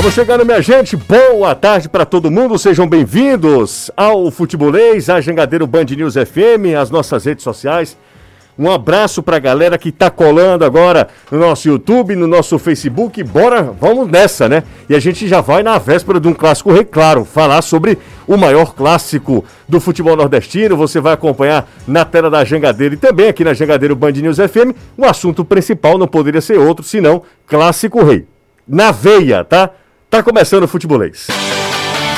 Vamos chegando, minha gente. Boa tarde para todo mundo. Sejam bem-vindos ao Futebolês, a Jangadeiro Band News FM, as nossas redes sociais. Um abraço para a galera que está colando agora no nosso YouTube, no nosso Facebook. Bora, vamos nessa, né? E a gente já vai na véspera de um clássico rei, claro, falar sobre o maior clássico do futebol nordestino. Você vai acompanhar na tela da Jangadeiro e também aqui na Jangadeiro Band News FM. O assunto principal não poderia ser outro senão Clássico Rei. Na veia, tá? Tá começando o futebolês.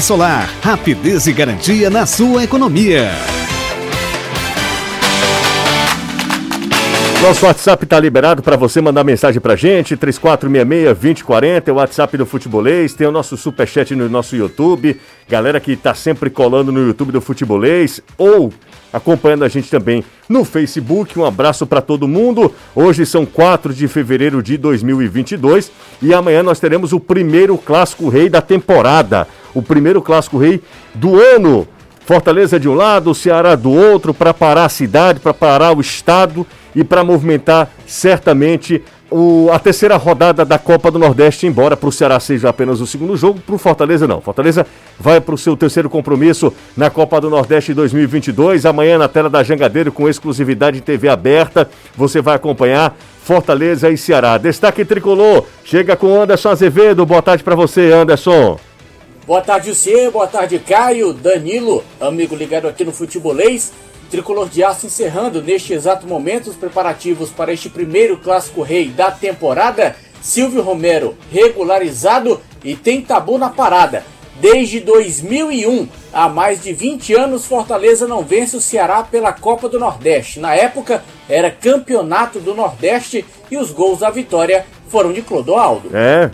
solar, rapidez e garantia na sua economia. Nosso WhatsApp está liberado para você mandar mensagem para gente, 3466-2040, é o WhatsApp do Futebolês, tem o nosso superchat no nosso YouTube, galera que está sempre colando no YouTube do Futebolês, ou acompanhando a gente também no Facebook. Um abraço para todo mundo. Hoje são 4 de fevereiro de 2022 e amanhã nós teremos o primeiro clássico rei da temporada, o primeiro clássico rei do ano. Fortaleza de um lado, Ceará do outro, para parar a cidade, para parar o estado e para movimentar certamente o, a terceira rodada da Copa do Nordeste, embora para o Ceará seja apenas o segundo jogo, para o Fortaleza não. Fortaleza vai para o seu terceiro compromisso na Copa do Nordeste 2022. Amanhã na tela da Jangadeiro, com exclusividade em TV aberta, você vai acompanhar Fortaleza e Ceará. Destaque tricolor, chega com Anderson Azevedo. Boa tarde para você, Anderson. Boa tarde, você. Boa tarde, Caio, Danilo, amigo ligado aqui no Futebolês. Tricolor de Aço encerrando neste exato momento os preparativos para este primeiro clássico rei da temporada. Silvio Romero regularizado e tem tabu na parada. Desde 2001, há mais de 20 anos, Fortaleza não vence o Ceará pela Copa do Nordeste. Na época, era campeonato do Nordeste e os gols da vitória foram de Clodoaldo. É,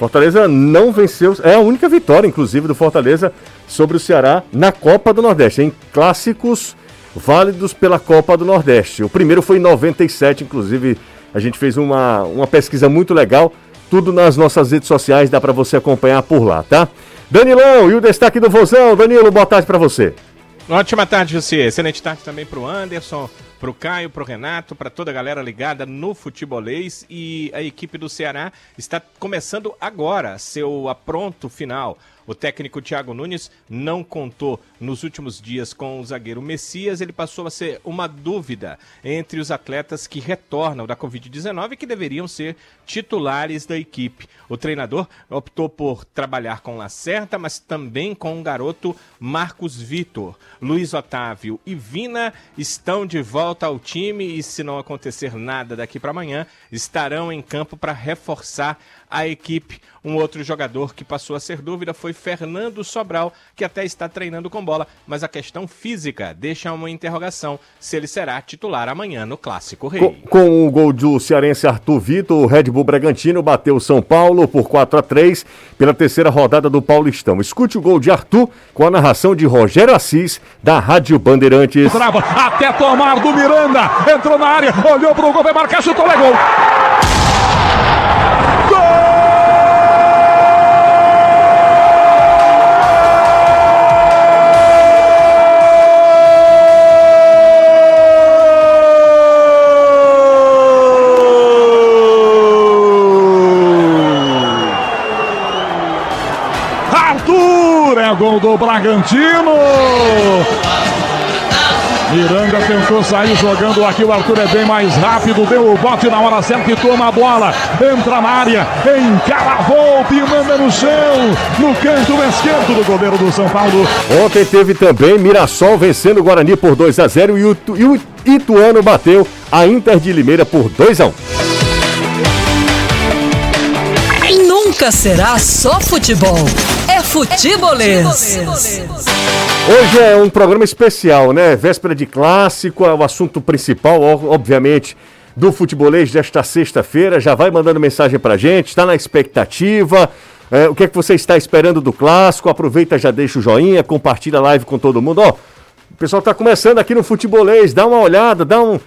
Fortaleza não venceu, é a única vitória, inclusive, do Fortaleza sobre o Ceará na Copa do Nordeste, em clássicos válidos pela Copa do Nordeste. O primeiro foi em 97, inclusive a gente fez uma, uma pesquisa muito legal, tudo nas nossas redes sociais, dá para você acompanhar por lá, tá? Danilão, e o destaque do Vozão, Danilo, boa tarde para você. Ótima tarde, você. Excelente tarde também para o Anderson, para o Caio, para o Renato, para toda a galera ligada no futebolês. E a equipe do Ceará está começando agora seu apronto final. O técnico Thiago Nunes não contou nos últimos dias com o zagueiro Messias. Ele passou a ser uma dúvida entre os atletas que retornam da Covid-19 e que deveriam ser titulares da equipe. O treinador optou por trabalhar com Lacerda, mas também com o garoto Marcos Vitor. Luiz Otávio e Vina estão de volta ao time e, se não acontecer nada daqui para amanhã, estarão em campo para reforçar a equipe. Um outro jogador que passou a ser dúvida foi Fernando Sobral, que até está treinando com bola, mas a questão física deixa uma interrogação se ele será titular amanhã no Clássico Rei. Com, com o gol do cearense Arthur Vitor, o Red Bull Bragantino bateu o São Paulo por 4 a 3 pela terceira rodada do Paulistão. Escute o gol de Arthur com a narração de Rogério Assis, da Rádio Bandeirantes. Trava, até tomar do Miranda, entrou na área, olhou pro gol, vai marcar, chutou, é gol. Gol do Bragantino. Miranda tentou sair jogando aqui. O Arthur é bem mais rápido. Deu o bote na hora certa e toma a bola. Entra na área. Encara a volta e manda no chão. No canto esquerdo do goleiro do São Paulo. Ontem teve também Mirassol vencendo o Guarani por 2 a 0 e o, e o Ituano bateu a Inter de Limeira por 2 a 1. Nunca será só futebol. Futebolês. Hoje é um programa especial, né? Véspera de clássico, é o assunto principal, obviamente, do futebolês desta sexta-feira. Já vai mandando mensagem pra gente, está na expectativa. É, o que é que você está esperando do clássico? Aproveita, já deixa o joinha, compartilha a live com todo mundo. Ó, o pessoal está começando aqui no Futebolês, dá uma olhada, dá um,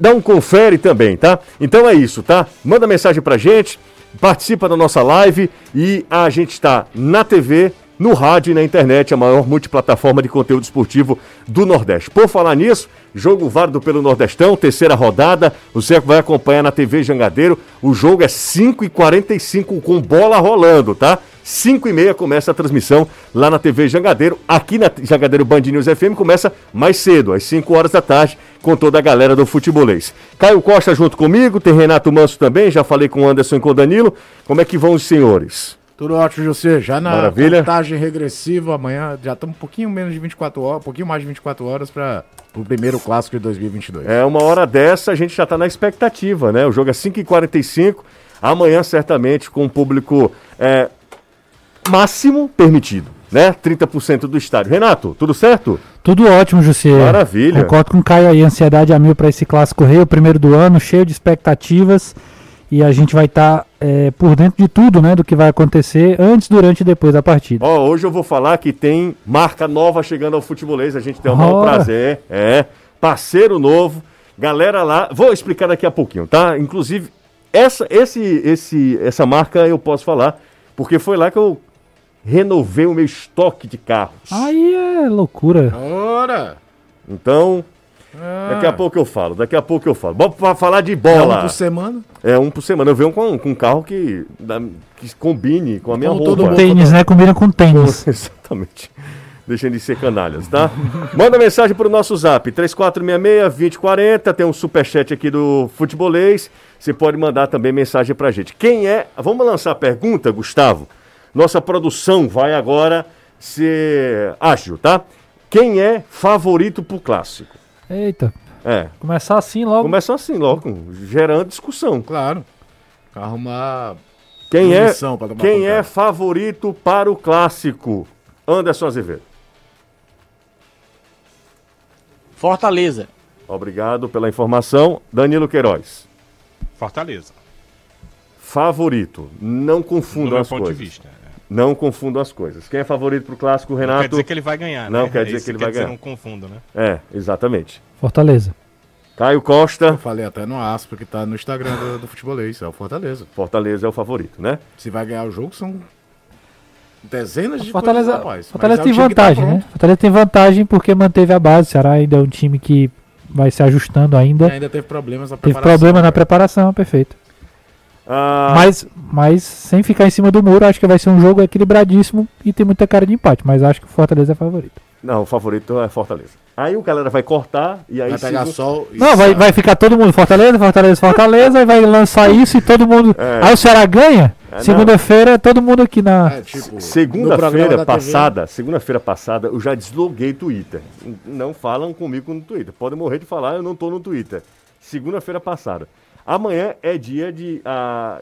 dá um confere também, tá? Então é isso, tá? Manda mensagem pra gente, participa da nossa live e a gente está na TV, no rádio e na internet, a maior multiplataforma de conteúdo esportivo do Nordeste. Por falar nisso, jogo válido pelo Nordestão, terceira rodada, o Zeco vai acompanhar na TV Jangadeiro, o jogo é 5h45 com bola rolando, tá? 5 e meia começa a transmissão lá na TV Jangadeiro. Aqui na Jangadeiro Band News FM começa mais cedo, às 5 horas da tarde, com toda a galera do futebolês. Caio Costa junto comigo, tem Renato Manso também, já falei com o Anderson e com o Danilo. Como é que vão os senhores? Tudo ótimo, José. Já na Maravilha. contagem regressiva, amanhã já estamos um pouquinho menos de 24 horas, um pouquinho mais de 24 horas para o primeiro clássico de 2022. É, uma hora dessa a gente já está na expectativa, né? O jogo é 5h45, amanhã certamente com o público é, máximo permitido, né? 30% do estádio. Renato, tudo certo? Tudo ótimo, José. Maravilha. Concordo com o Caio aí, ansiedade a mil para esse clássico rei, o primeiro do ano, cheio de expectativas. E a gente vai estar tá, é, por dentro de tudo, né? Do que vai acontecer antes, durante e depois da partida. Ó, hoje eu vou falar que tem marca nova chegando ao futebolês. A gente tem o maior Ora. prazer. É, parceiro novo. Galera lá, vou explicar daqui a pouquinho, tá? Inclusive, essa, esse, esse, essa marca eu posso falar, porque foi lá que eu renovei o meu estoque de carros. Aí é loucura. Ora! Então, Ah, daqui a pouco eu falo, daqui a pouco eu falo. Vamos pra falar de é um bola. por semana. É um por semana. Eu venho com, com um carro que, que combine com a minha Como roupa. todo mundo. Tênis, né? Combina com tênis. Exatamente. Deixem de ser canalhas, tá? Manda mensagem pro nosso zap, 3466-2040. Tem um superchat aqui do Futebolês. Você pode mandar também mensagem pra gente. Quem é. Vamos lançar a pergunta, Gustavo? Nossa produção vai agora ser ágil, tá? Quem é favorito pro clássico? Eita, É. começar assim logo. Começa assim, logo, gerando discussão. Claro. Arrumar. Quem é, Munição pra tomar quem é favorito para o clássico? Anderson Azevedo. Fortaleza. Obrigado pela informação. Danilo Queiroz. Fortaleza. Favorito. Não Do confundam meu as ponto coisas. de vista. Não confundam as coisas. Quem é favorito para o clássico, Renato? Quer dizer que ele vai ganhar, Não né? quer dizer Isso que ele vai ganhar. não confunda, né? É, exatamente. Fortaleza. Caio Eu Costa. falei até no aspa que tá no Instagram do, do futebolês, é o Fortaleza. Fortaleza é o favorito, né? Se vai ganhar o jogo, são dezenas de Fortaleza, coisas, rapaz. Fortaleza é tem tá vantagem, né? pronto. Fortaleza tem vantagem porque manteve a base. O Ceará ainda é um time que vai se ajustando E ainda. ainda teve problemas na Teve preparação. problema na né? preparação, perfeito. Ah, Mas, mas sem ficar em cima do muro, acho que vai ser um jogo equilibradíssimo e tem muita cara de empate. Mas acho que o Fortaleza é favorito. Não, o favorito é Fortaleza. Aí o galera vai cortar e aí Vai pegar se- sol e Não, vai, vai ficar todo mundo Fortaleza, Fortaleza, Fortaleza, e vai lançar isso e todo mundo. É. Aí o Ceará ganha. É, Segunda-feira, todo mundo aqui na. É, tipo, Segunda-feira passada, segunda-feira passada, eu já desloguei Twitter. Não falam comigo no Twitter. Podem morrer de falar, eu não tô no Twitter. Segunda-feira passada. Amanhã é dia de, ah,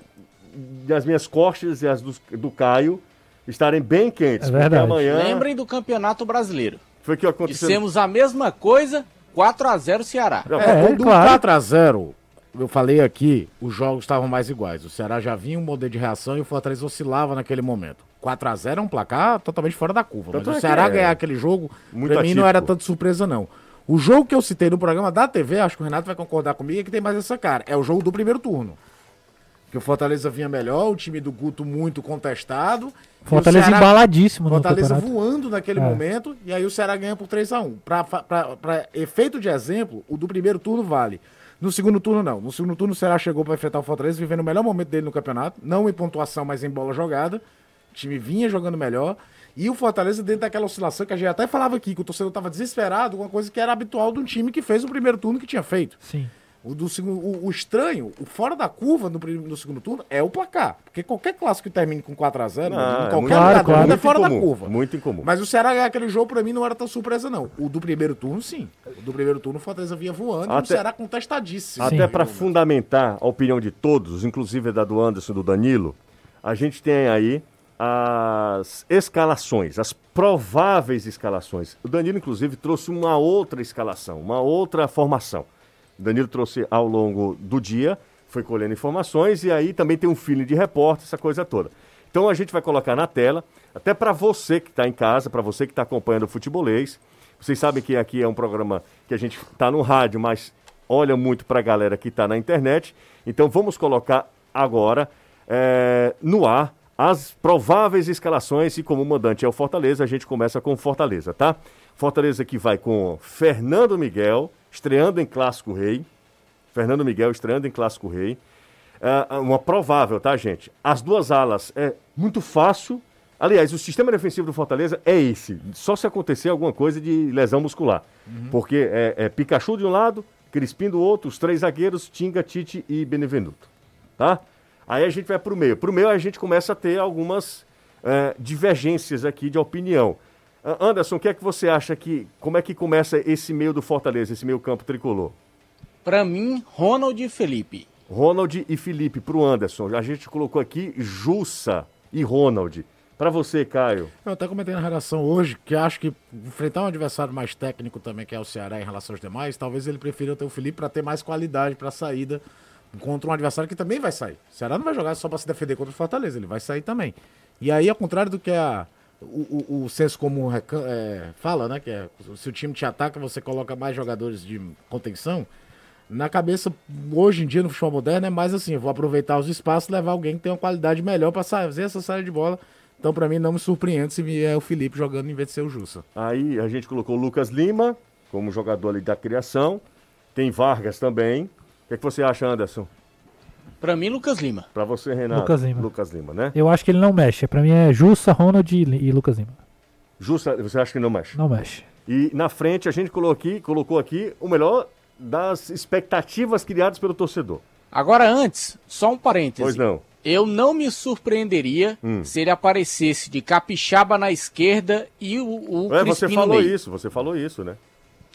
de as minhas costas e as do, do Caio estarem bem quentes. É verdade. Amanhã Lembrem do Campeonato Brasileiro. foi que aconteceu. Dissemos a mesma coisa, 4 a 0 Ceará. Não, É, É, claro. 4x0, eu falei aqui, os jogos estavam mais iguais. O Ceará já vinha um modelo de reação e o Fortaleza oscilava naquele momento. 4x0 é um placar totalmente fora da curva. Tanto mas é o Ceará é ganhar aquele jogo, muito pra mim não atípico. era tanto surpresa, não. O jogo que eu citei no programa da TV, acho que o Renato vai concordar comigo, é que tem mais essa cara. É o jogo do primeiro turno. Que o Fortaleza vinha melhor, o time do Guto muito contestado. Fortaleza Ceará- embaladíssimo no Fortaleza campeonato. voando naquele É. momento e aí o Ceará ganha por 3x1. Para efeito de exemplo, o do primeiro turno vale. No segundo turno, não. No segundo turno, o Ceará chegou para enfrentar o Fortaleza, vivendo o melhor momento dele no campeonato. Não em pontuação, mas em bola jogada. O time vinha jogando melhor. E o Fortaleza, dentro daquela oscilação que a gente até falava aqui, que o torcedor estava desesperado, uma coisa que era habitual de um time que fez o primeiro turno que tinha feito. Sim. O, do segundo, o, o estranho, o fora da curva no, no segundo turno é o placar. Porque qualquer clássico que termine com 4x0, Não, é qualquer muito- lugar Claro, do claro. mundo é fora da incomum, curva. muito incomum. Mas o Ceará ganhar aquele jogo, pra mim, não era tão surpresa, não. O do primeiro turno, sim. O do primeiro turno, o Fortaleza vinha voando e o Até- Ceará contestadíssimo. Até para fundamentar a opinião de todos, inclusive da do Anderson e do Danilo, a gente tem aí as escalações, as prováveis escalações. O Danilo, inclusive, trouxe uma outra escalação, uma outra formação. O Danilo trouxe ao longo do dia, foi colhendo informações e aí também tem um feeling de repórter, essa coisa toda. Então a gente vai colocar na tela, até para você que está em casa, para você que está acompanhando o futebolês. Vocês sabem que aqui é um programa que a gente está no rádio, mas olha muito para a galera que está na internet. Então vamos colocar agora é, no ar as prováveis escalações e como o mandante é o Fortaleza, a gente começa com Fortaleza, tá? Fortaleza que vai com Fernando Miguel, estreando em Clássico Rei. Fernando Miguel estreando em Clássico Rei. É, uma provável, tá, gente? As duas alas é muito fácil. Aliás, o sistema defensivo do Fortaleza é esse. Só se acontecer alguma coisa de lesão muscular. Uhum. Porque é, é Pikachu de um lado, Crispim do outro, os três zagueiros, Tinga, Tite e Benevenuto. Tá? Aí a gente vai para o meio. Para o meio a gente começa a ter algumas é, divergências aqui de opinião. Anderson, o que é que você acha que. Como é que começa esse meio do Fortaleza, esse meio campo tricolor? Para mim, Ronald e Felipe. Ronald e Felipe para o Anderson. A gente colocou aqui Jussa e Ronald. Para você, Caio. Eu até comentei na redação hoje que acho que enfrentar um adversário mais técnico também, que é o Ceará em relação aos demais, talvez ele prefira ter o Felipe para ter mais qualidade para a saída contra um adversário que também vai sair. O Ceará não vai jogar só para se defender contra o Fortaleza, ele vai sair também. E aí, ao contrário do que a, o, o, o senso comum é, fala, né? Que é, se o time te ataca, você coloca mais jogadores de contenção. Na cabeça, hoje em dia, no futebol moderno, é mais assim: vou aproveitar os espaços levar alguém que tem uma qualidade melhor para fazer essa saída de bola. Então, para mim, não me surpreende se é o Felipe jogando em vez de ser o Jussa. Aí a gente colocou o Lucas Lima como jogador ali da criação. Tem Vargas também. O que, é que você acha, Anderson? Para mim, Lucas Lima. Para você, Renato? Lucas Lima. Lucas Lima, né? Eu acho que ele não mexe. Para mim é Jussa, Ronald e, e Lucas Lima. Jussa, você acha que não mexe? Não mexe. E na frente a gente colocou aqui, colocou aqui o melhor das expectativas criadas pelo torcedor. Agora, antes, só um parêntese. Pois não. Eu não me surpreenderia hum. se ele aparecesse de capixaba na esquerda e o, o é, Crispim Você falou isso, você falou isso, né?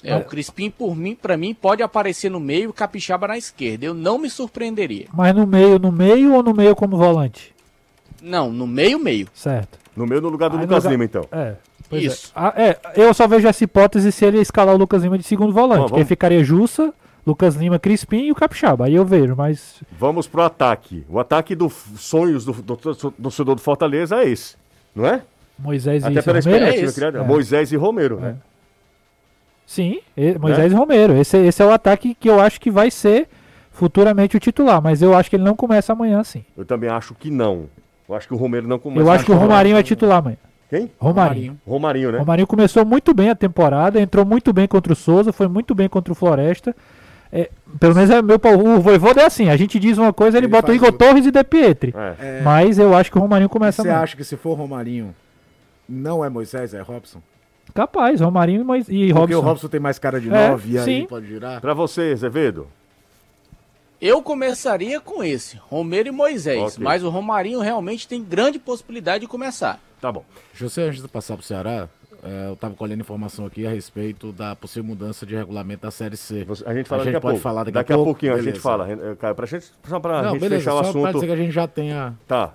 É, é, o Crispim, por mim, para mim, pode aparecer no meio e Capixaba na esquerda. Eu não me surpreenderia. Mas no meio, no meio ou no meio como volante? Não, no meio, meio. Certo. No meio no lugar do Aí Lucas lugar... Lima, então. É. Isso. É. Ah, é. eu só vejo essa hipótese se ele escalar o Lucas Lima de segundo volante, Bom, vamos... ficaria Jussa, Lucas Lima, Crispim e o Capixaba. Aí eu vejo, mas. Vamos pro ataque. O ataque dos sonhos do, do, do, do torcedor do Fortaleza é esse, não é? Moisés Até e pela Romero. É é. Moisés e Romero, né? É. Sim, Moisés né? e Romero. Esse, esse é o ataque que eu acho que vai ser futuramente o titular, mas eu acho que ele não começa amanhã sim. Eu também acho que não. Eu acho que o Romero não começa. Eu acho que o Romarinho é titular amanhã. Quem? Romarinho. Romarinho, né? Romarinho começou muito bem a temporada, entrou muito bem contra o Souza, foi muito bem contra o Floresta. É, pelo menos é meu o Voivoda é assim, a gente diz uma coisa, ele, ele bota o Igor tudo. Torres e De Pietri. É. é. Mas eu acho que o Romarinho começa Você acha que se for Romarinho, não é Moisés, é Robson? Capaz, Romarinho mas, e Robson. Porque o Robson tem mais cara de 9 é, e aí pode girar. Pra você, Azevedo. Eu começaria com esse, Romero e Moisés. Okay. Mas o Romarinho realmente tem grande possibilidade de começar. Tá bom. José, antes de passar pro Ceará, é, eu estava colhendo informação aqui a respeito da possível mudança de regulamento da Série C. Você, a gente fala a gente daqui pode a pouco. falar daqui, daqui a, pouco, a pouquinho beleza. a gente fala. Caio, pra gente, só para gente beleza, fechar o assunto. Pode dizer que a gente já tenha... Tá.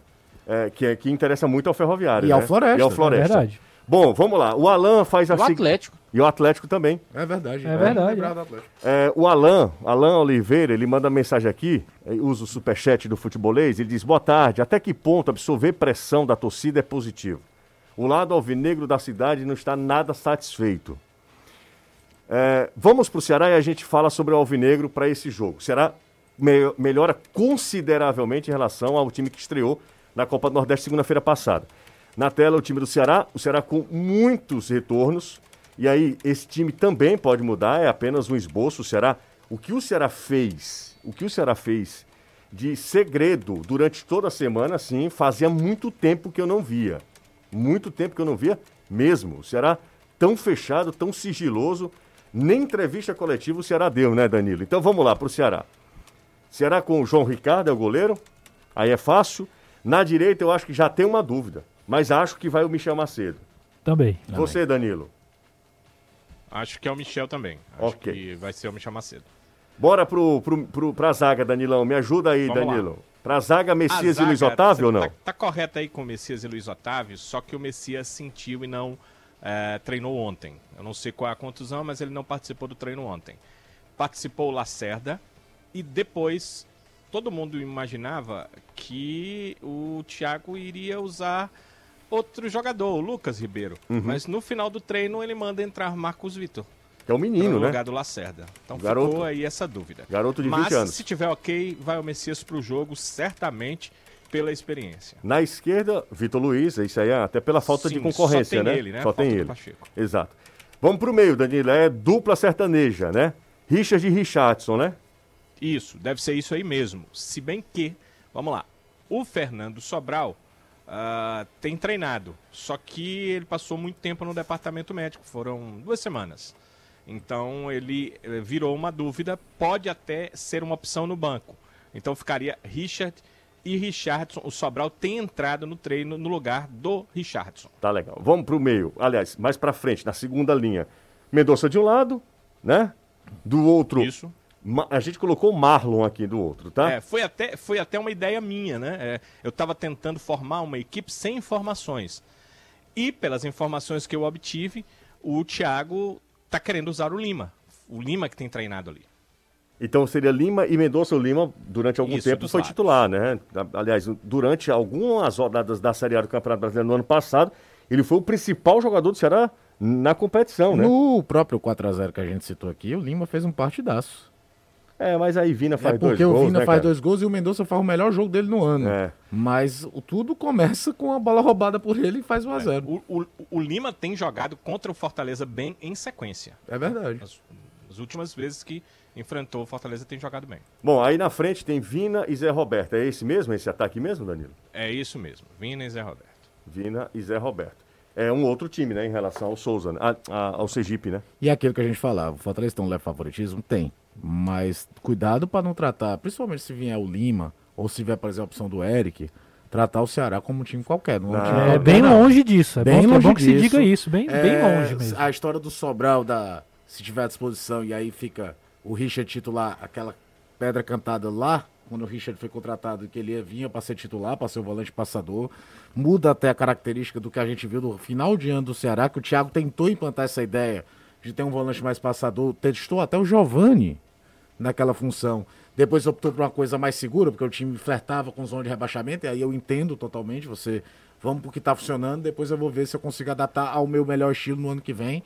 É, que, é, que interessa muito ao Ferroviário, E né? ao Floresta. E ao Floresta. É verdade. Bom, vamos lá. O Alan faz a. O Atlético. E o Atlético também. É verdade. É, é verdade. É, o Alan, Alan Oliveira, ele manda mensagem aqui, usa o superchat do futebolês, ele diz: Boa tarde, até que ponto absorver pressão da torcida é positivo? O lado alvinegro da cidade não está nada satisfeito. É, vamos para o Ceará e a gente fala sobre o alvinegro para esse jogo. O Ceará me melhora consideravelmente em relação ao time que estreou na Copa do Nordeste segunda-feira passada. Na tela, o time do Ceará, o Ceará com muitos retornos. E aí, esse time também pode mudar, é apenas um esboço. O Ceará, o que o Ceará fez, o que o Ceará fez de segredo durante toda a semana, sim, fazia muito tempo que eu não via. Muito tempo que eu não via mesmo. O Ceará tão fechado, tão sigiloso, nem entrevista coletiva o Ceará deu, né, Danilo? Então vamos lá para o Ceará. Ceará com o João Ricardo é o goleiro, aí é fácil. Na direita eu acho que já tem uma dúvida. Mas acho que vai o Michel Macedo. Também. Você, Danilo? Acho que é o Michel também. Acho okay. que vai ser o Michel Macedo. Bora pro, pro, pro, pra zaga, Danilão. Me ajuda aí, Vamos Danilo. Lá. Pra zaga, Messias zaga, e Luiz Otávio ou não? Tá, tá, correto aí com Messias e Luiz Otávio, só que o Messias sentiu e não é, treinou ontem. Eu não sei qual é a contusão, mas ele não participou do treino ontem. Participou o Lacerda e depois todo mundo imaginava que o Thiago iria usar outro jogador, o Lucas Ribeiro. Uhum. Mas no final do treino ele manda entrar Marcos Vitor. Que é o menino, no né? lugar do Lacerda. Então garoto, ficou aí essa dúvida. Garoto de Mas, 20 anos. se tiver ok, vai o Messias pro jogo, certamente pela experiência. Na esquerda, Vitor Luiz, isso aí é até pela falta Sim, de concorrência, só tem né? Ele, né? Só falta tem ele. Exato. Vamos pro meio, Danilo, é dupla sertaneja, né? Richard e Richardson, né? Isso, deve ser isso aí mesmo. Se bem que, vamos lá, o Fernando Sobral uh, tem treinado, só que ele passou muito tempo no departamento médico, foram duas semanas. Então ele eh, virou uma dúvida, pode até ser uma opção no banco. Então ficaria Richard e Richardson. O Sobral tem entrado no treino no lugar do Richardson. Tá legal. Vamos pro meio. Aliás, mais para frente, na segunda linha. Mendonça de um lado, né? Do outro. Isso. A gente colocou o Marlon aqui do outro, tá? É, foi até, foi até uma ideia minha, né? É, eu estava tentando formar uma equipe sem informações. E pelas informações que eu obtive, o Thiago tá querendo usar o Lima. O Lima que tem treinado ali. Então seria Lima e Mendonça. O Lima, durante algum Isso, tempo, foi lados. titular, né? Aliás, durante algumas rodadas da Série A do Campeonato Brasileiro no ano passado, ele foi o principal jogador do Ceará na competição, né? No próprio 4x0 que a gente citou aqui, o Lima fez um partidaço. É, mas aí Vina faz é dois gols. Porque o Vina né, faz dois gols e o Mendonça faz o melhor jogo dele no ano. É. Mas o, tudo começa com a bola roubada por ele e faz 1x0. É. O, o, o, Lima tem jogado contra o Fortaleza bem em sequência. É verdade. As, as últimas vezes que enfrentou o Fortaleza tem jogado bem. Bom, aí na frente tem Vina e Zé Roberto. É esse mesmo, esse ataque mesmo, Danilo? É isso mesmo, Vina e Zé Roberto. Vina e Zé Roberto. É um outro time, né, em relação ao Souza, né? a, a, ao Sergipe, né? E aquilo que a gente falava, o Fortaleza tem um leve favoritismo? Tem. Mas cuidado para não tratar, principalmente se vier o Lima, ou se vier, por exemplo, a opção do Eric, tratar o Ceará como um time qualquer. Não, não, time é bem não. longe disso. É bem bom, longe é bom que se diga isso, bem, é, bem longe mesmo. A história do Sobral, da, se tiver à disposição, e aí fica o Richard titular, aquela pedra cantada lá, quando o Richard foi contratado, que ele vinha para ser titular, para ser o volante passador. Muda até a característica do que a gente viu no final de ano do Ceará, que o Thiago tentou implantar essa ideia de ter um volante mais passador, testou até o Giovani naquela função. Depois optou por uma coisa mais segura, porque o time flertava com zona de rebaixamento, e aí eu entendo totalmente, você vamos pro que está funcionando, depois eu vou ver se eu consigo adaptar ao meu melhor estilo no ano que vem.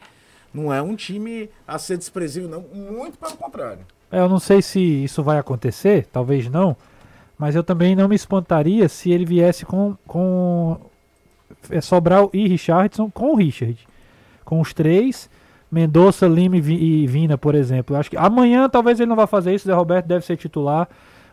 Não é um time a ser desprezível, não, muito pelo contrário. É, eu não sei se isso vai acontecer, talvez não, mas eu também não me espantaria se ele viesse com, com é, Sobral e Richardson com o Richard. Com os três, Mendonça, Lima e Vina, por exemplo. Eu acho que amanhã talvez ele não vá fazer isso, Zé Roberto deve ser titular.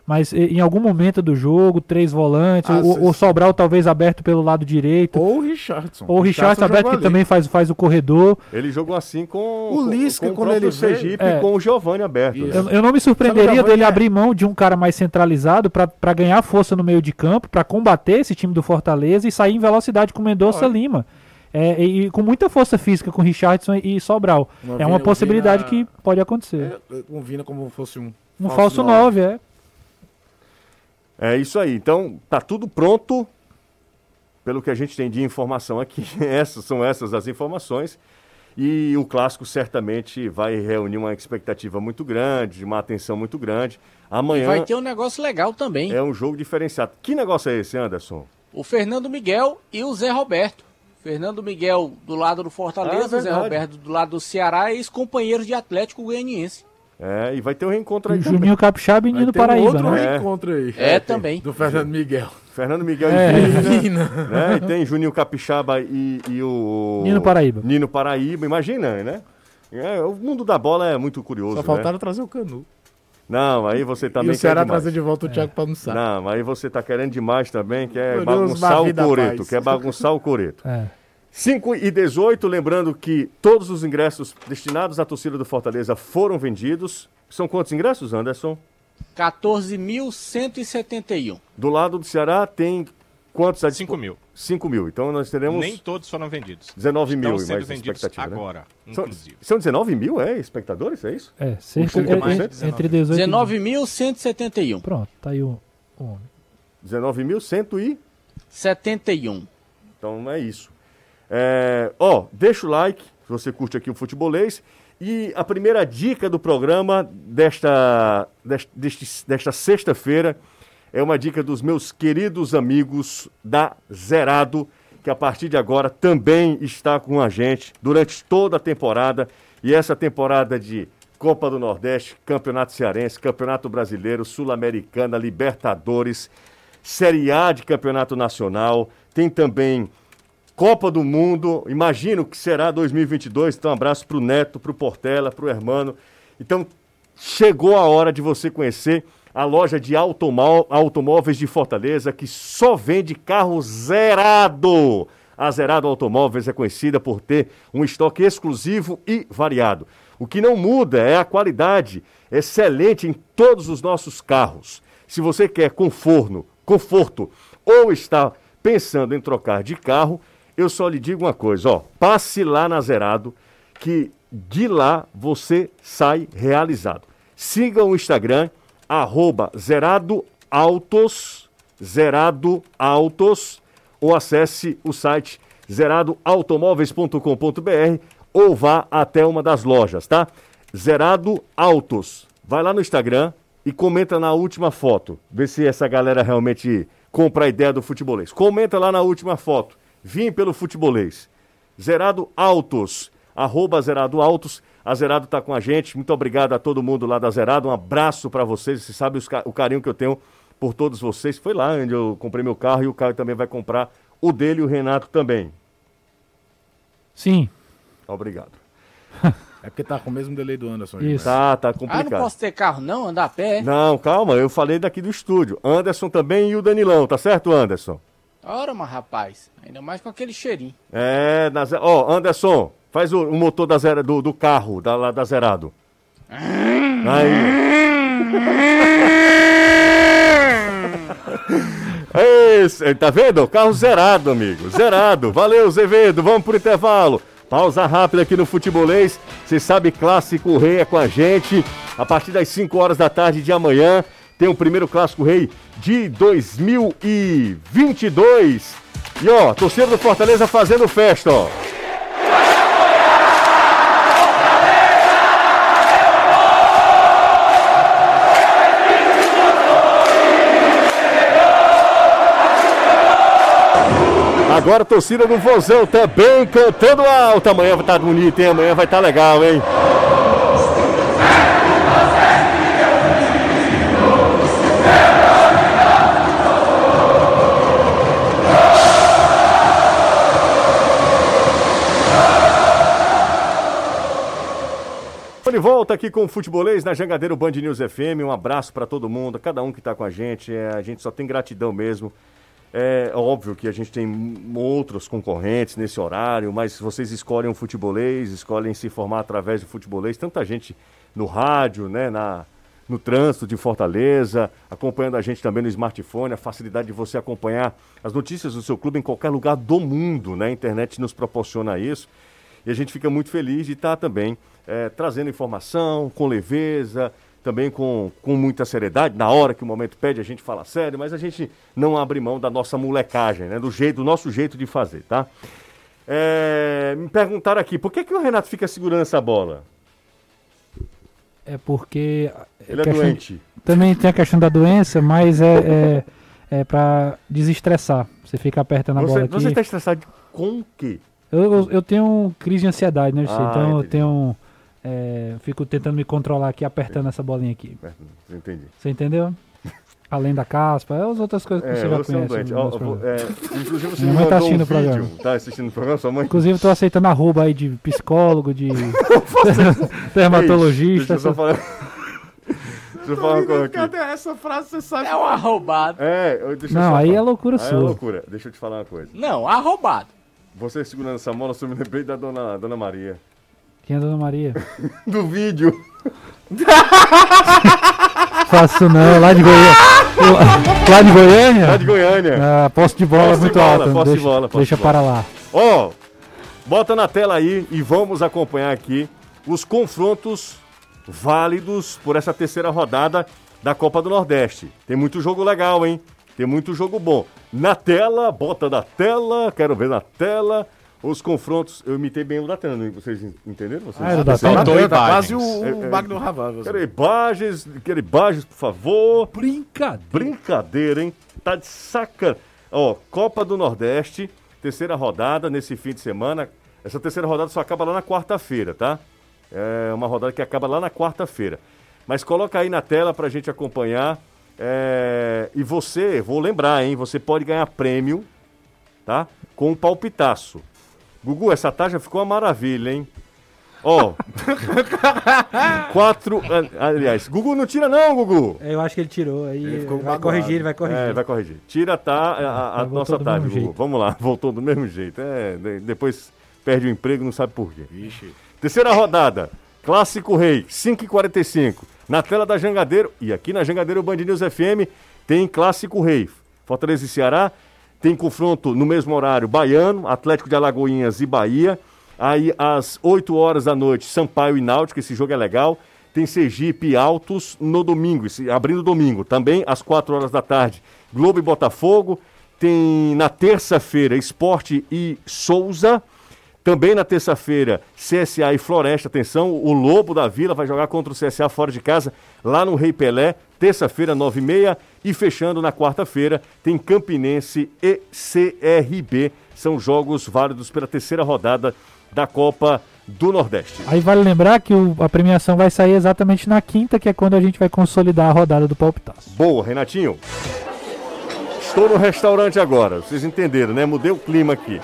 Mas em algum momento do jogo, três volantes, ah, o, o, Sobral talvez aberto pelo lado direito. Ou o Richardson. Ou o Richardson, aberto que também faz, faz o corredor. Ele jogou assim com o Lisca, com, com quando ele Sergipe é. com o Giovani aberto. Né? Eu, eu, não me surpreenderia dele é. abrir mão de um cara mais centralizado para ganhar força no meio de campo, para combater esse time do Fortaleza e sair em velocidade com Mendonça Lima. É, e com muita força física com Richardson e Sobral. Uma é uma possibilidade Vina, que pode acontecer. É, um Vina como fosse um. Um falso 9, é. É isso aí. Então, tá tudo pronto. Pelo que a gente tem de informação aqui, essas são essas as informações. E o clássico certamente vai reunir uma expectativa muito grande, uma atenção muito grande. Amanhã. Vai ter um negócio legal também. É um jogo diferenciado. Que negócio é esse, Anderson? O Fernando Miguel e o Zé Roberto. Fernando Miguel do lado do Fortaleza, ah, é Zé Roberto do lado do Ceará e ex-companheiros de Atlético Goianiense. É, e vai ter um reencontro aí Juninho Capixaba e Nino Paraíba, outro né? reencontro aí. É, é também. Do Fernando Miguel. Fernando Miguel é. e Vina. né? E tem Juninho Capixaba e, e, o... Nino Paraíba. Nino Paraíba, imagina, né? É, o mundo da bola é muito curioso, Só faltaram né? trazer o Canu. Não, aí você também e o Ceará trazer de volta o é. Thiago para almoçar. Não, aí você tá querendo demais também, quer bagunçar o coreto, quer bagunçar o coreto. É. 5 e 18, lembrando que todos os ingressos destinados à torcida do Fortaleza foram vendidos. São quantos ingressos, Anderson? 14.171. Do lado do Ceará tem quantos? 5 mil. 5 mil. Então nós teremos. Nem todos foram vendidos. 19 Estão mil, sendo vendidos né? agora, né? inclusive. São, são 19 mil, é? Espectadores, é isso? É, cerca de, entre 18 19.171. Pronto, tá aí o, o 19.171. 71. Então é isso. É, ó, deixa o like se você curte aqui o futebolês. E a primeira dica do programa desta, desta, desta sexta-feira é uma dica dos meus queridos amigos da Zerado, que a partir de agora também está com a gente durante toda a temporada. E essa temporada de Copa do Nordeste, Campeonato Cearense, Campeonato Brasileiro, Sul-Americana, Libertadores, Série A de Campeonato Nacional, tem também Copa do Mundo, imagino que será 2022. Então, um abraço para o Neto, para o Portela, para o Hermano. Então, chegou a hora de você conhecer a loja de automóveis de Fortaleza, que só vende carro zerado. A Zerado Automóveis é conhecida por ter um estoque exclusivo e variado. O que não muda é a qualidade excelente em todos os nossos carros. Se você quer conforto, conforto ou está pensando em trocar de carro, eu só lhe digo uma coisa, ó, passe lá na Zerado, que de lá você sai realizado. Siga o Instagram, arroba Zerado Autos, Zerado Autos, ou acesse o site zeradoautomóveis.com.br ou vá até uma das lojas, tá? Zerado Autos. Vai lá no Instagram e comenta na última foto. Vê se essa galera realmente compra a ideia do futebolês. Comenta lá na última foto Vim pelo futebolês. Zerado Autos, arroba Zerado Autos. A Zerado está com a gente. Muito obrigado a todo mundo lá da Zerado. Um abraço para vocês. Você sabe o carinho que eu tenho por todos vocês. Foi lá onde eu comprei meu carro e o Caio também vai comprar o dele e o Renato também. Sim. Obrigado. É porque tá com o mesmo delay do Anderson. Isso. Tá, tá complicado. Ah, não posso ter carro não, andar a pé? Não, calma, eu falei daqui do estúdio. Anderson também e o Danilão, tá certo, Anderson? Ora, mas rapaz, ainda mais com aquele cheirinho. É, na, ó, oh, Anderson, faz o, o, motor da zera, do, do carro, da, lá da Zerado. Aí. Esse, tá vendo? Carro zerado, amigo. Zerado. Valeu, Zevedo. Vamos pro intervalo. Pausa rápida aqui no Futebolês. Você sabe, Clássico Rei é com a gente. A partir das 5 horas da tarde de amanhã tem o primeiro Clássico Rei de 2022. E ó, torcida do Fortaleza fazendo festa, ó. Agora a torcida do Vozão também cantando alto. Amanhã vai estar tá bonito, hein? Amanhã vai estar tá legal, hein? de volta aqui com o Futebolês na Jangadeiro Band News FM. Um abraço para todo mundo, cada um que está com a gente. É, a gente só tem gratidão mesmo. É óbvio que a gente tem outros concorrentes nesse horário, mas vocês escolhem o futebolês, escolhem se formar através do futebolês. Tanta gente no rádio, né, na, no trânsito de Fortaleza, acompanhando a gente também no smartphone, a facilidade de você acompanhar as notícias do seu clube em qualquer lugar do mundo, né? A internet nos proporciona isso. E a gente fica muito feliz de estar também é, trazendo informação com leveza, também com, com muita seriedade. Na hora que o momento pede, a gente fala sério, mas a gente não abre mão da nossa molecagem, né? Do, jeito, do nosso jeito de fazer, tá? É, me perguntaram aqui, por que, que o Renato fica segurando essa bola? É porque. Ele é doente. Também tem a questão da doença, mas é, é, é para desestressar. Você fica apertando a bola aqui. Você está estressado com o quê? Eu, eu, eu, tenho crise de ansiedade, né? Ah, então entendi. eu tenho é, fico tentando me controlar aqui, apertando essa bolinha aqui. Entendi. Você entendeu? Além da caspa, é as outras coisas que é, você já conhece. Oh, é, inclusive você Minha mãe tá assistindo um o programa. Tá assistindo o programa, sua mãe? Inclusive estou aceitando arroba aí de psicólogo, de dermatologista. Deixa eu só falar... Deixa eu falar uma coisa aqui. Essa frase você sabe. É um arrombado. É, deixa Não, aí é loucura aí é sua. é loucura. Deixa eu te falar uma coisa. Não, arrombado. Você segurando essa mola, eu me lembrei da dona, dona Maria. Quem é a Dona Maria? Do vídeo. Faço não, lá de Goiânia. Lá de Goiânia? Lá de Goiânia. Ah, posse de bola posse muito de bola, alta. Posse deixa, de bola, posse deixa de bola. para lá. Ó, oh, bota na tela aí e vamos acompanhar aqui os confrontos válidos por essa terceira rodada da Copa do Nordeste. Tem muito jogo legal, hein? Tem muito jogo bom. Na tela, bota na tela, quero ver na tela os confrontos, eu imitei bem o Datano, vocês entenderam? Vocês Ah, o Datano? Imagens. quase o, o É, é. Magno Ravan. Quero imagens, quero imagens, por favor. Brincadeira. Brincadeira, hein? Tá de saca. Ó, Copa do Nordeste, terceira rodada nesse fim de semana. Essa terceira rodada só acaba lá na quarta-feira, tá? É uma rodada que acaba lá na quarta-feira. Mas coloca aí na tela pra gente acompanhar. É, E você, vou lembrar, hein? Você pode ganhar prêmio, tá? Com um palpitaço. Gugu, essa taxa ficou uma maravilha, hein? Ó. quatro. ah, Aliás, Gugu não tira, não, Gugu! É, Eu acho que ele tirou. Aí Ele ficou vai magoado. corrigir, ele vai corrigir. É, vai corrigir. Tira tá, a, a- voltou nossa tarde, Gugu. jeito. Vamos lá, voltou do mesmo jeito. É, de- depois perde o emprego, não sabe por quê. Ixi. Terceira rodada, Clássico Rei, 5h45. Na tela da Jangadeiro, e aqui na Jangadeiro Band News FM, tem Clássico Rei. Fortaleza e Ceará, tem confronto no mesmo horário, Baiano, Atlético de Alagoinhas e Bahia. Aí, às 8 horas da noite, Sampaio e Náutico, esse jogo é legal. Tem Sergipe e Altos no domingo, abrindo domingo. Também, às 4 horas da tarde, Globo e Botafogo. Tem na terça-feira, Esporte e Souza. Também na terça-feira, CSA e Floresta. Atenção, o Lobo da Vila vai jogar contra o CSA fora de casa, lá no Rei Pelé. Terça-feira, 9h30. E fechando na quarta-feira, tem Campinense e CRB. São jogos válidos pela terceira rodada da Copa do Nordeste. Aí vale lembrar que o- a premiação vai sair exatamente na quinta, que é quando a gente vai consolidar a rodada do Palpitaço. Boa, Renatinho. Estou no restaurante agora, vocês entenderam, né? Mudei o clima aqui.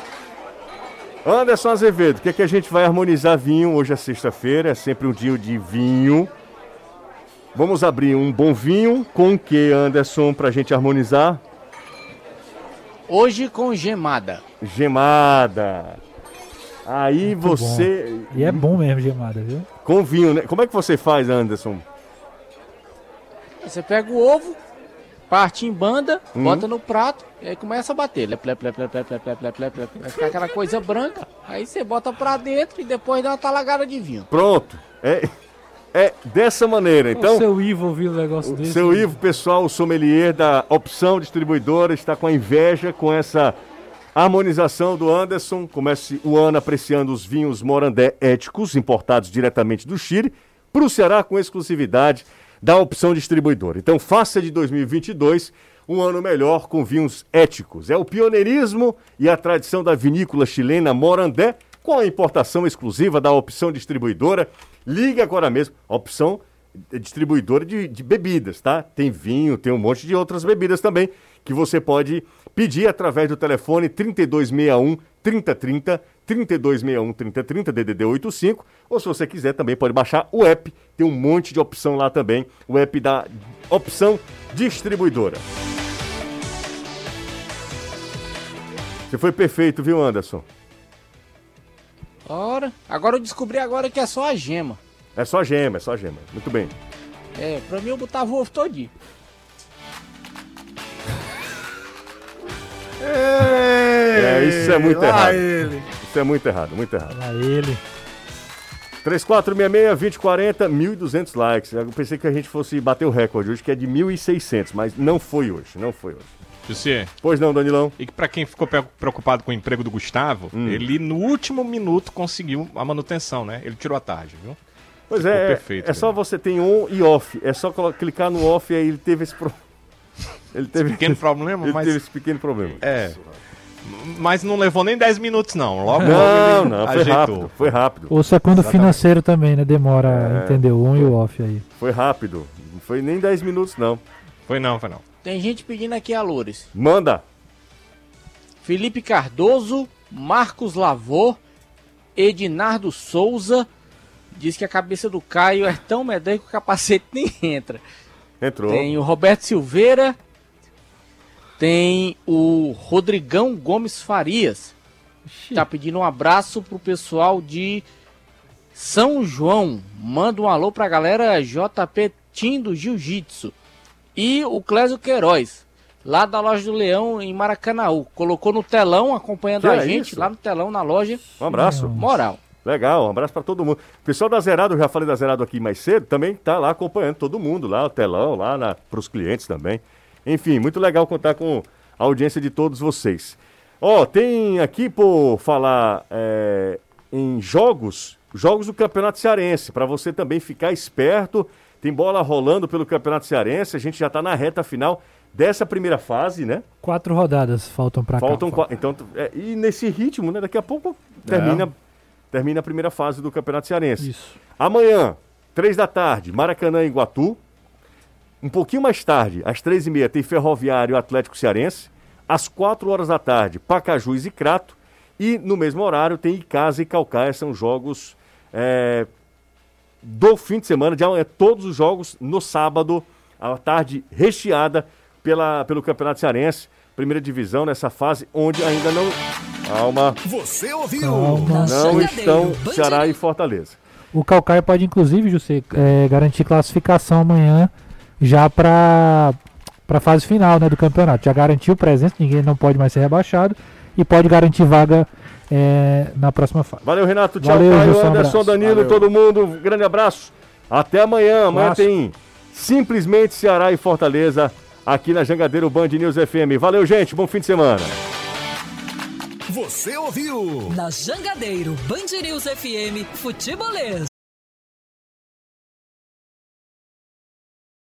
Anderson Azevedo, o que, é que a gente vai harmonizar vinho? Hoje é sexta-feira, é sempre um dia de vinho. Vamos abrir um bom vinho com o que, Anderson, pra gente harmonizar? Hoje com gemada. Gemada. Aí você. E é bom mesmo, gemada, viu? Com vinho, né? Como é que você faz, Anderson? Você pega o ovo, parte em banda, bota no prato e aí começa a bater. Lep, lep, lep, lep, lep, lep, lep, lep, lep. Vai ficar aquela coisa branca. Aí você bota pra dentro e depois dá uma talagada de vinho. Pronto. É, é dessa maneira. Então. o seu Ivo ouviu um negócio desse. Seu Ivo, pessoal, o sommelier da Opção Distribuidora, está com a inveja com essa harmonização do Anderson. Comece o ano apreciando os vinhos Morandé éticos, importados diretamente do Chile, para o Ceará com exclusividade da Opção Distribuidora. Então, faça de 2022 um ano melhor com vinhos éticos. É o pioneirismo e a tradição da vinícola chilena Morandé, com a importação exclusiva da Opção Distribuidora. Ligue agora mesmo. Opção distribuidora de, de bebidas, tá? Tem vinho, tem um monte de outras bebidas também que você pode pedir através do telefone 3261 3030, 3261 3030, DDD 85, ou se você quiser também pode baixar o app, tem um monte de opção lá também, o app da Opção Distribuidora. Você foi perfeito, viu, Anderson? Ora, agora eu descobri agora que é só a gema. É só gema, é só gema. Muito bem. É, pra mim eu botava o ovo todinho. É, isso é muito lá errado. ele. Isso é muito errado, muito errado. Lá ele. 3466-2040, 1.200 likes. Eu pensei que a gente fosse bater o recorde hoje, que é de 1.600, mas não foi hoje, não foi hoje. José, Pois não, Danilão? e que pra quem ficou pre- preocupado com o emprego do Gustavo, Hum. ele no último minuto conseguiu a manutenção, né? Ele tirou a tarde, viu? Pois Ficou é, perfeito, é só né? você tem on e off. É só clicar no off e aí ele teve esse pro... Ele teve Pequeno problema, ele mas. teve esse pequeno problema. É. Mas não levou nem 10 minutos, não. Logo, Não, não, foi ajeitou. rápido, foi rápido. O segundo financeiro também, né? Demora É. a entender o on e o off aí. Foi rápido. Não foi nem 10 minutos, não. Foi não, foi não. Tem gente pedindo aqui a Loures. Manda. Felipe Cardoso, Marcos Lavor, Edinardo Souza. Diz que a cabeça do Caio é tão medonha que o capacete nem entra. Entrou. Tem o Roberto Silveira. Tem o Rodrigão Gomes Farias. Tá pedindo um abraço pro pessoal de São João. Manda um alô pra galera JP Tim do Jiu-Jitsu. E o Clésio Queiroz, lá da loja do Leão em Maracanaú. Colocou no telão, acompanhando Que a é gente, isso? lá no telão, na loja. Um abraço. Moral. Legal, um abraço pra todo mundo. O pessoal da Zerado, eu já falei da Zerado aqui mais cedo, também tá lá acompanhando todo mundo, lá, o telão, lá na, pros clientes também. Enfim, muito legal contar com a audiência de todos vocês. Ó, oh, tem aqui por falar é, em jogos, jogos do Campeonato Cearense, para você também ficar esperto. Tem bola rolando pelo Campeonato Cearense, a gente já está na reta final dessa primeira fase, né? Quatro rodadas faltam para cá. Faltam quatro. Então, é, e nesse ritmo, né? Daqui a pouco termina, é. termina a primeira fase do Campeonato Cearense. Isso. Amanhã, três da tarde, Maracanã e Iguatu. Um pouquinho mais tarde, às três e meia, tem Ferroviário Atlético Cearense. Às 4 horas da tarde, Pacajus e Crato. E no mesmo horário tem Icasa e Calcaia, são jogos é, do fim de semana, de, é, todos os jogos no sábado, à tarde recheada pela, pelo Campeonato Cearense, primeira divisão nessa fase, onde ainda não. Calma. Você ouviu? Calma. Não estão Ceará e Fortaleza. O Calcaia pode, inclusive, José, é, garantir classificação amanhã já para para a fase final né, do campeonato. Já garantiu presença, ninguém não pode mais ser rebaixado e pode garantir vaga é, na próxima fase. Valeu, Renato. Tchau, Valeu, Caio, Anderson, abraço. Danilo, Valeu. todo mundo. Um grande abraço. Até amanhã. Amanhã tem simplesmente Ceará e Fortaleza aqui na Jangadeiro Band News FM. Valeu, gente. Bom fim de semana. Você ouviu? Na Jangadeiro Band News FM Futebolês.